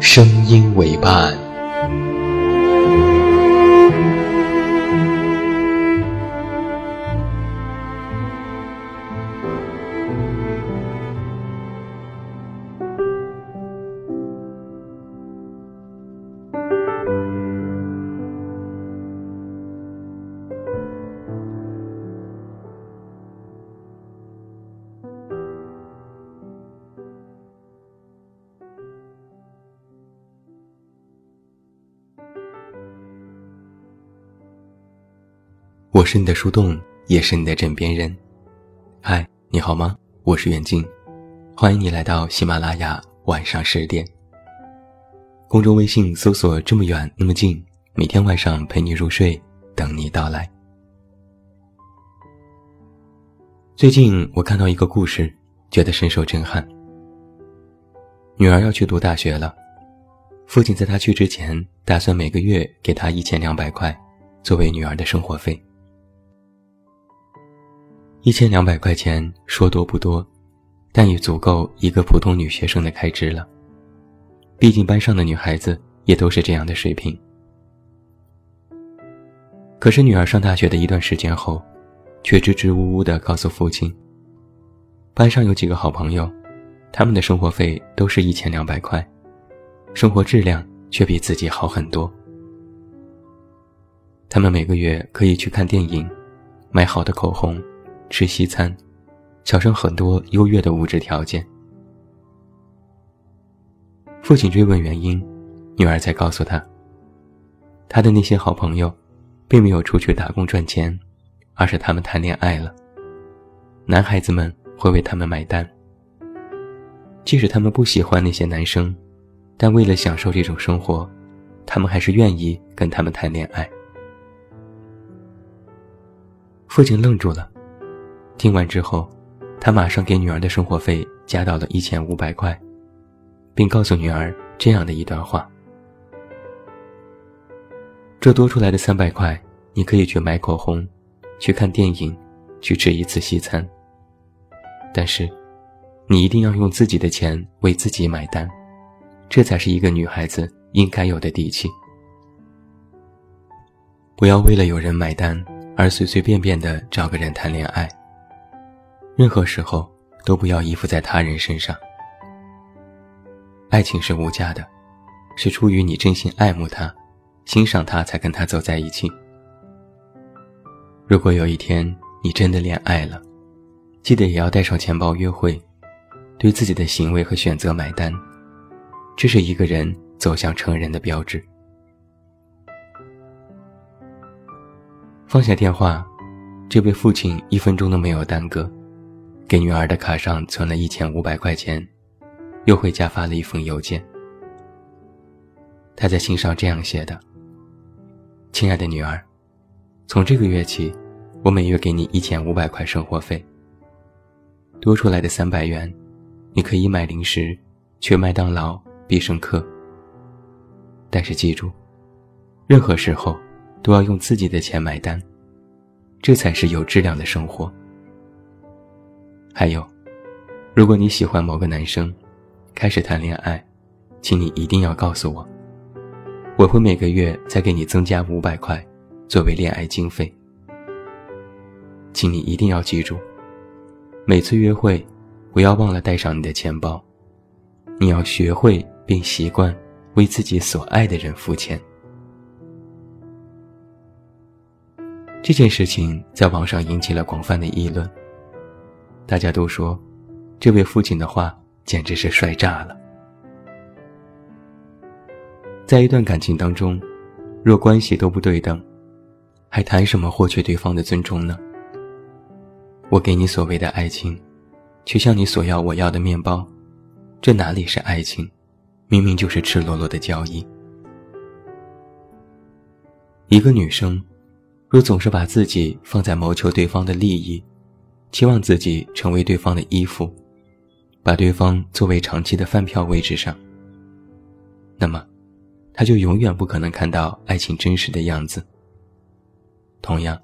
声音为伴。我是你的树洞，也是你的枕边人。嗨，你好吗？我是远近，欢迎你来到喜马拉雅晚上十点。公众微信搜索“这么远那么近”，每天晚上陪你入睡，等你到来。最近我看到一个故事，觉得深受震撼。女儿要去读大学了，父亲在她去之前，打算每个月给她一千两百块，作为女儿的生活费。一千两百块钱说多不多，但也足够一个普通女学生的开支了。毕竟班上的女孩子也都是这样的水平。可是女儿上大学的一段时间后，却支支吾吾地告诉父亲，班上有几个好朋友，他们的生活费都是一千两百块，生活质量却比自己好很多。他们每个月可以去看电影，买好的口红。吃西餐，享受很多优越的物质条件。父亲追问原因，女儿才告诉他：他的那些好朋友，并没有出去打工赚钱，而是他们谈恋爱了。男孩子们会为他们买单，即使他们不喜欢那些男生，但为了享受这种生活，他们还是愿意跟他们谈恋爱。父亲愣住了。听完之后，他马上给女儿的生活费加到了一千五百块，并告诉女儿这样的一段话：这多出来的三百块，你可以去买口红，去看电影，去吃一次西餐。但是，你一定要用自己的钱为自己买单，这才是一个女孩子应该有的底气。不要为了有人买单而随随便便的找个人谈恋爱。任何时候都不要依附在他人身上。爱情是无价的，是出于你真心爱慕他、欣赏他才跟他走在一起。如果有一天你真的恋爱了，记得也要带上钱包约会，对自己的行为和选择买单，这是一个人走向成人的标志。放下电话，这位父亲一分钟都没有耽搁。给女儿的卡上存了一千五百块钱，又回家发了一封邮件。他在信上这样写的：“亲爱的女儿，从这个月起，我每月给你一千五百块生活费。多出来的三百元，你可以买零食，去麦当劳、必胜客。但是记住，任何时候都要用自己的钱买单，这才是有质量的生活。”还有，如果你喜欢某个男生，开始谈恋爱，请你一定要告诉我，我会每个月再给你增加五百块，作为恋爱经费。请你一定要记住，每次约会，不要忘了带上你的钱包。你要学会并习惯为自己所爱的人付钱。这件事情在网上引起了广泛的议论。大家都说，这位父亲的话简直是帅炸了。在一段感情当中，若关系都不对等，还谈什么获取对方的尊重呢？我给你所谓的爱情，却向你索要我要的面包，这哪里是爱情？明明就是赤裸裸的交易。一个女生。若总是把自己放在谋求对方的利益，期望自己成为对方的依附，把对方作为长期的饭票位置上，那么，他就永远不可能看到爱情真实的样子。同样，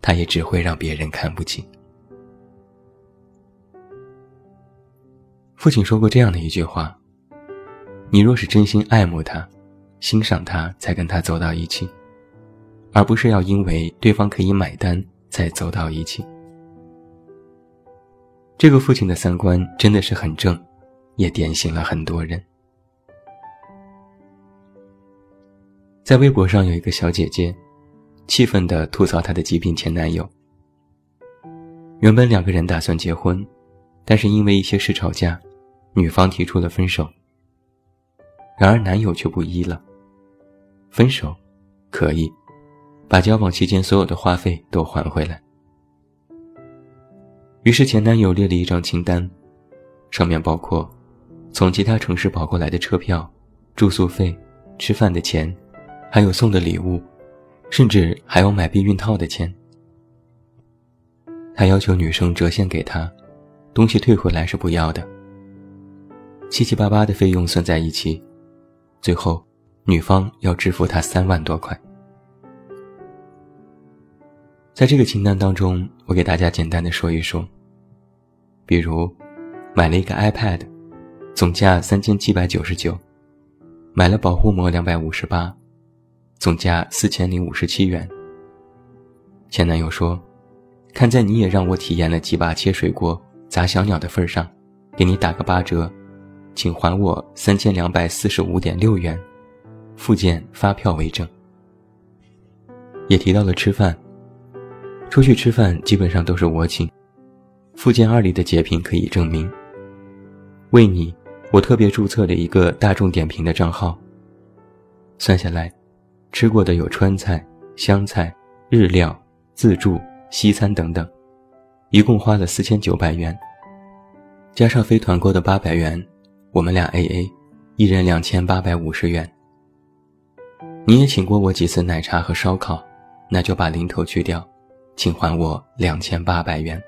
他也只会让别人看不起。父亲说过这样的一句话：“你若是真心爱慕他，欣赏他，才跟他走到一起。”而不是要因为对方可以买单才走到一起。这个父亲的三观真的是很正，也点醒了很多人。在微博上有一个小姐姐，气愤地吐槽她的极品前男友。原本两个人打算结婚，但是因为一些事吵架，女方提出了分手。然而男友却不依了，分手，可以。把交往期间所有的花费都还回来。于是前男友列了一张清单，上面包括从其他城市跑过来的车票、住宿费、吃饭的钱，还有送的礼物，甚至还有买避孕套的钱。他要求女生折现给他，东西退回来是不要的。七七八八的费用算在一起，最后女方要支付他三万多块。在这个清单当中，我给大家简单的说一说。比如，买了一个 iPad，总价三千七百九十九；买了保护膜两百五十八，总价四千零五十七元。前男友说：“看在你也让我体验了几把切水果、砸小鸟的份上，给你打个八折，请还我三千两百四十五点六元，附件发票为证。”也提到了吃饭。出去吃饭基本上都是我请，附件二里的截屏可以证明。为你，我特别注册了一个大众点评的账号。算下来，吃过的有川菜、湘菜、日料、自助、西餐等等，一共花了四千九百元，加上非团购的八百元，我们俩 A A，一人两千八百五十元。你也请过我几次奶茶和烧烤，那就把零头去掉。请还我两千八百元。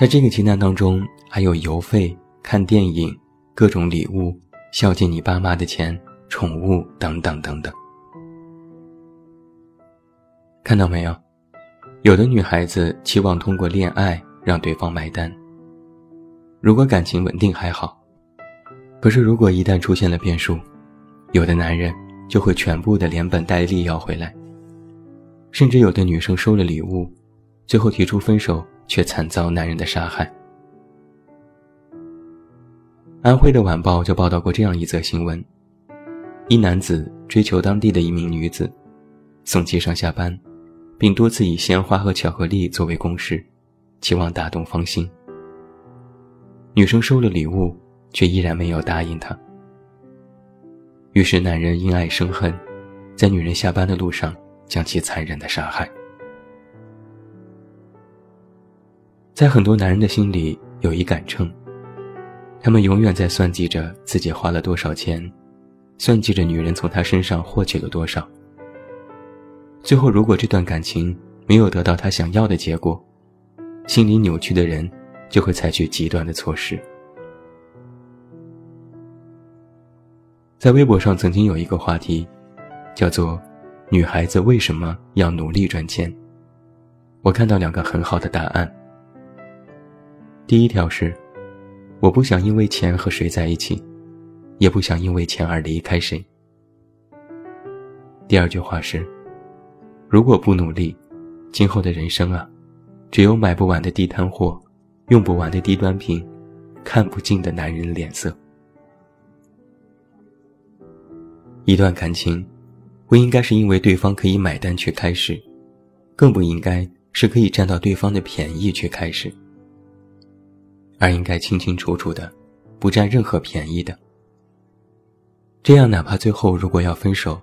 在这个清单当中，还有邮费、看电影、各种礼物、孝敬你爸妈的钱、宠物等等等等。看到没有？有的女孩子期望通过恋爱让对方买单。如果感情稳定还好，可是如果一旦出现了变数，有的男人就会全部的连本带利要回来。甚至有的女生收了礼物，最后提出分手，却惨遭男人的杀害。安徽的晚报就报道过这样一则新闻：一男子追求当地的一名女子，送其上下班，并多次以鲜花和巧克力作为攻势，期望打动芳心。女生收了礼物，却依然没有答应他。于是男人因爱生恨，在女人下班的路上。将其残忍的杀害。在很多男人的心里有一杆秤，他们永远在算计着自己花了多少钱，算计着女人从他身上获取了多少。最后，如果这段感情没有得到他想要的结果，心理扭曲的人就会采取极端的措施。在微博上曾经有一个话题，叫做。女孩子为什么要努力赚钱？我看到两个很好的答案。第一条是，我不想因为钱和谁在一起，也不想因为钱而离开谁。第二句话是，如果不努力，今后的人生啊，只有买不完的地摊货，用不完的低端品，看不尽的男人脸色。一段感情，不应该是因为对方可以买单去开始，更不应该是可以占到对方的便宜去开始，而应该清清楚楚的，不占任何便宜的。这样，哪怕最后如果要分手，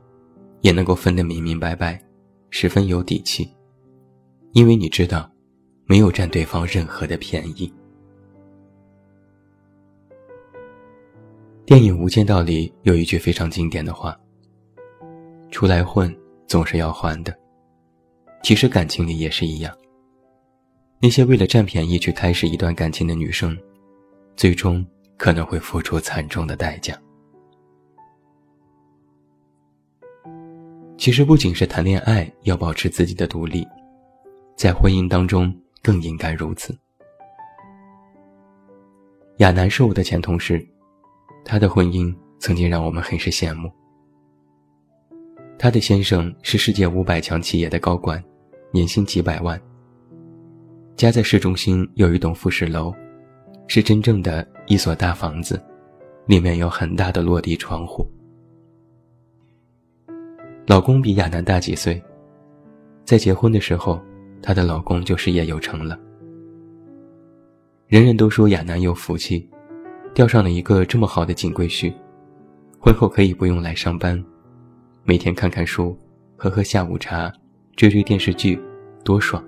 也能够分得明明白白，十分有底气，因为你知道，没有占对方任何的便宜。电影《无间道》里有一句非常经典的话：“出来混总是要还的。”其实感情里也是一样。那些为了占便宜去开始一段感情的女生，最终可能会付出惨重的代价。其实不仅是谈恋爱要保持自己的独立，在婚姻当中更应该如此。亚楠是我的前同事。他的婚姻曾经让我们很是羡慕。他的先生是世界五百强企业的高管，年薪几百万。家在市中心，有一栋复式楼，是真正的一所大房子，里面有很大的落地窗户。老公比亚楠大几岁，在结婚的时候，她的老公就事业有成了。人人都说亚楠有福气。钓上了一个这么好的金龟婿，婚后可以不用来上班，每天看看书，喝喝下午茶，追追电视剧，多爽！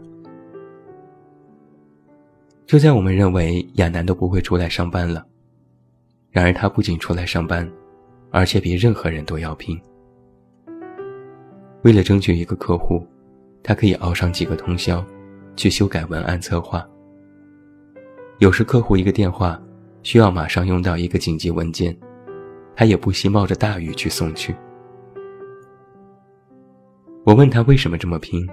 就在我们认为亚楠都不会出来上班了，然而他不仅出来上班，而且比任何人都要拼。为了争取一个客户，他可以熬上几个通宵，去修改文案策划。有时客户一个电话。需要马上用到一个紧急文件，他也不惜冒着大雨去送去。我问他为什么这么拼，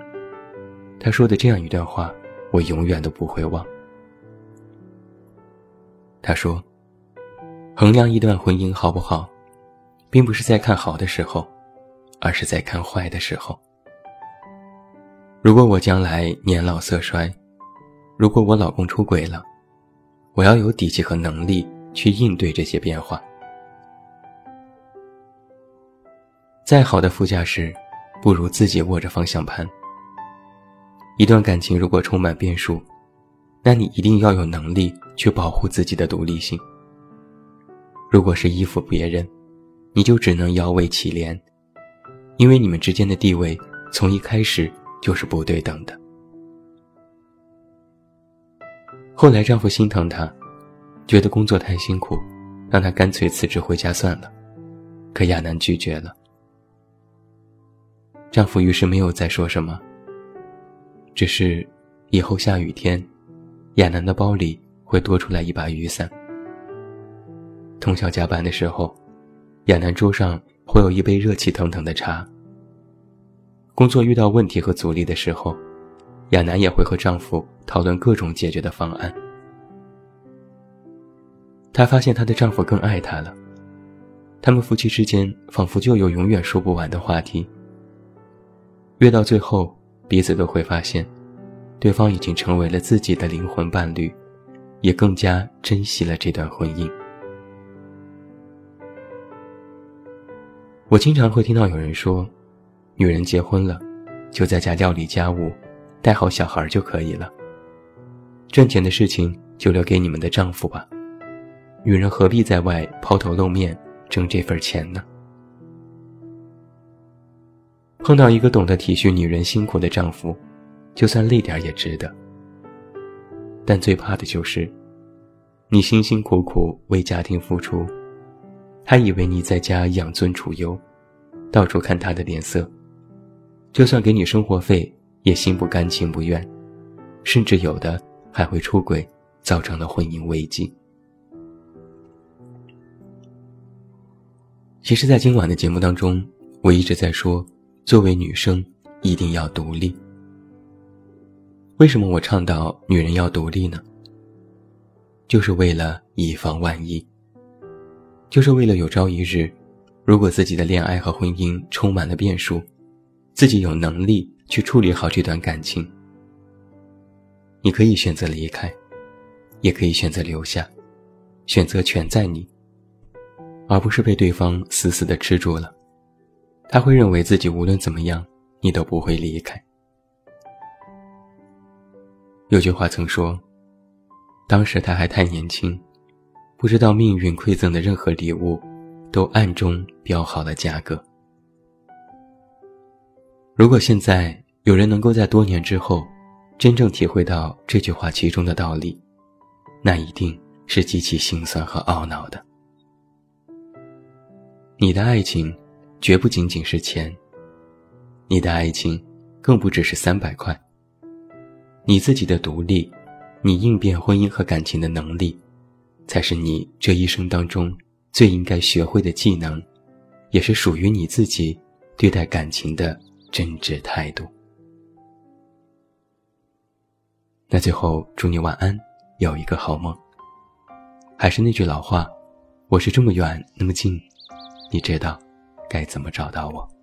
他说的这样一段话，我永远都不会忘。他说：“衡量一段婚姻好不好，并不是在看好的时候，而是在看坏的时候。如果我将来年老色衰，如果我老公出轨了。”我要有底气和能力去应对这些变化。再好的副驾驶，不如自己握着方向盘。一段感情如果充满变数，那你一定要有能力去保护自己的独立性。如果是依附别人，你就只能摇尾乞怜，因为你们之间的地位从一开始就是不对等的。后来，丈夫心疼她，觉得工作太辛苦，让她干脆辞职回家算了。可亚楠拒绝了。丈夫于是没有再说什么，只是以后下雨天，亚楠的包里会多出来一把雨伞。通宵加班的时候，亚楠桌上会有一杯热气腾腾的茶。工作遇到问题和阻力的时候。亚楠也会和丈夫讨论各种解决的方案。她发现她的丈夫更爱她了，他们夫妻之间仿佛就有永远说不完的话题。越到最后，彼此都会发现，对方已经成为了自己的灵魂伴侣，也更加珍惜了这段婚姻。我经常会听到有人说，女人结婚了，就在家料理家务。带好小孩就可以了。赚钱的事情就留给你们的丈夫吧，女人何必在外抛头露面挣这份钱呢？碰到一个懂得体恤女人辛苦的丈夫，就算累点也值得。但最怕的就是，你辛辛苦苦为家庭付出，他以为你在家养尊处优，到处看他的脸色，就算给你生活费。也心不甘情不愿，甚至有的还会出轨，造成了婚姻危机。其实，在今晚的节目当中，我一直在说，作为女生一定要独立。为什么我倡导女人要独立呢？就是为了以防万一，就是为了有朝一日，如果自己的恋爱和婚姻充满了变数，自己有能力。去处理好这段感情，你可以选择离开，也可以选择留下，选择权在你，而不是被对方死死的吃住了，他会认为自己无论怎么样，你都不会离开。有句话曾说：“当时他还太年轻，不知道命运馈赠的任何礼物，都暗中标好了价格。”如果现在有人能够在多年之后，真正体会到这句话其中的道理，那一定是极其心酸和懊恼的。你的爱情，绝不仅仅是钱。你的爱情，更不只是三百块。你自己的独立，你应变婚姻和感情的能力，才是你这一生当中最应该学会的技能，也是属于你自己对待感情的真挚态度。那最后，祝你晚安，有一个好梦。还是那句老话，我是这么远那么近，你知道该怎么找到我。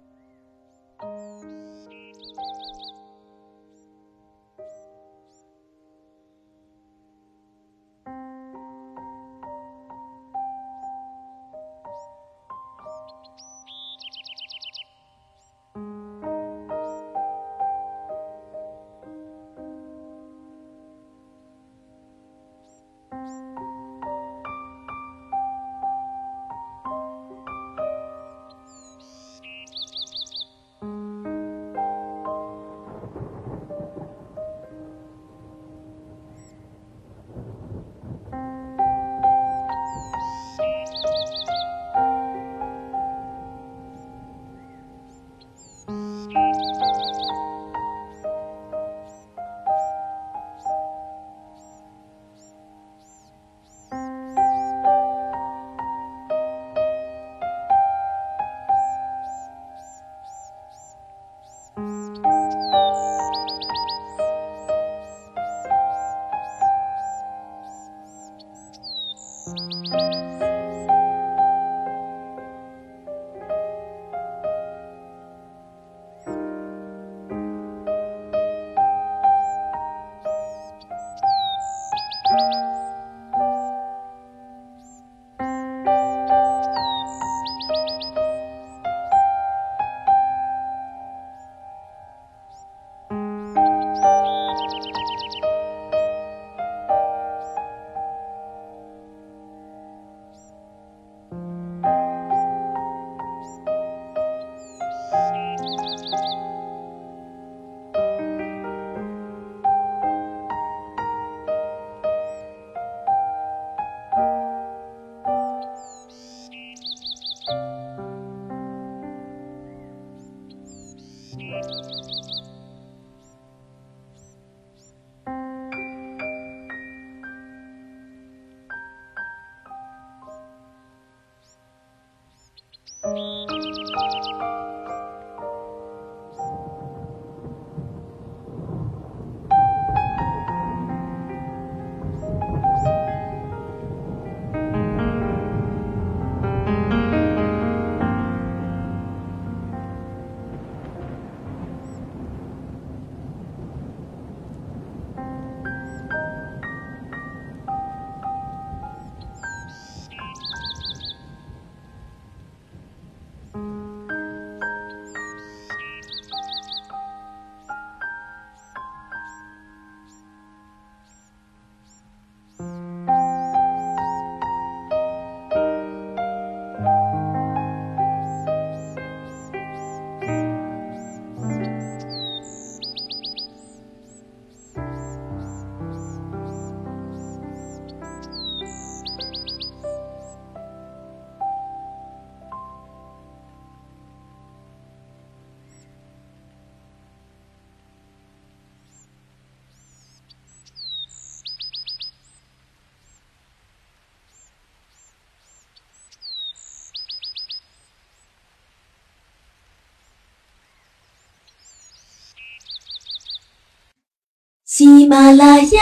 喜马拉雅，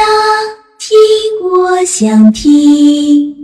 听我想听。